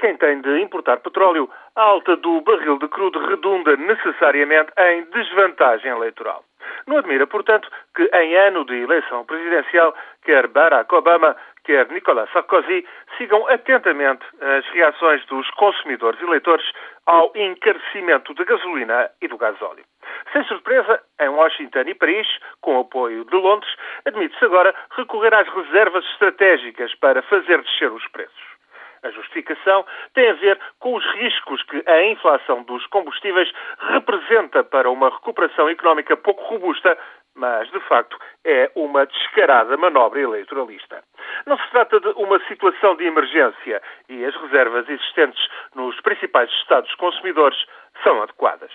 quem tem de importar petróleo, a alta do barril de crudo redunda necessariamente em desvantagem eleitoral. Não admira, portanto, que em ano de eleição presidencial, quer Barack Obama, quer Nicolas Sarkozy, sigam atentamente as reações dos consumidores eleitores ao encarecimento da gasolina e do gasóleo. Sem surpresa, em Washington e Paris, com apoio de Londres, admite-se agora recorrer às reservas estratégicas para fazer descer os preços. A justificação tem a ver com os riscos que a inflação dos combustíveis representa para uma recuperação económica pouco robusta, mas, de facto, é uma descarada manobra eleitoralista. Não se trata de uma situação de emergência e as reservas existentes nos principais Estados consumidores são adequadas.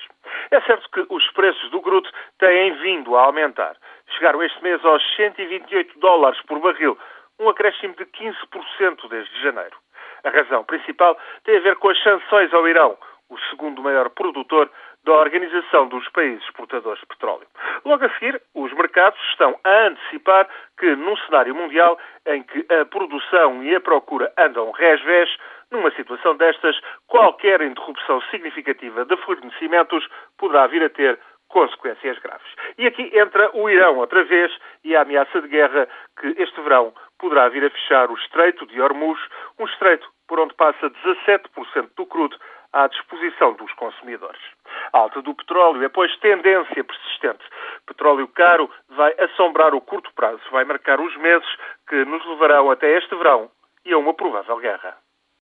É certo que os preços do gruto têm vindo a aumentar. Chegaram este mês aos 128 dólares por barril, um acréscimo de 15% desde janeiro. Razão principal tem a ver com as sanções ao Irão, o segundo maior produtor da Organização dos Países Exportadores de Petróleo. Logo a seguir, os mercados estão a antecipar que, num cenário mundial em que a produção e a procura andam resvés, numa situação destas, qualquer interrupção significativa de fornecimentos poderá vir a ter consequências graves. E aqui entra o Irão outra vez e a ameaça de guerra que este verão poderá vir a fechar o Estreito de Hormuz, um estreito por onde passa 17% do crudo à disposição dos consumidores. A alta do petróleo é, pois, tendência persistente. Petróleo caro vai assombrar o curto prazo, vai marcar os meses que nos levarão até este verão e a uma provável guerra.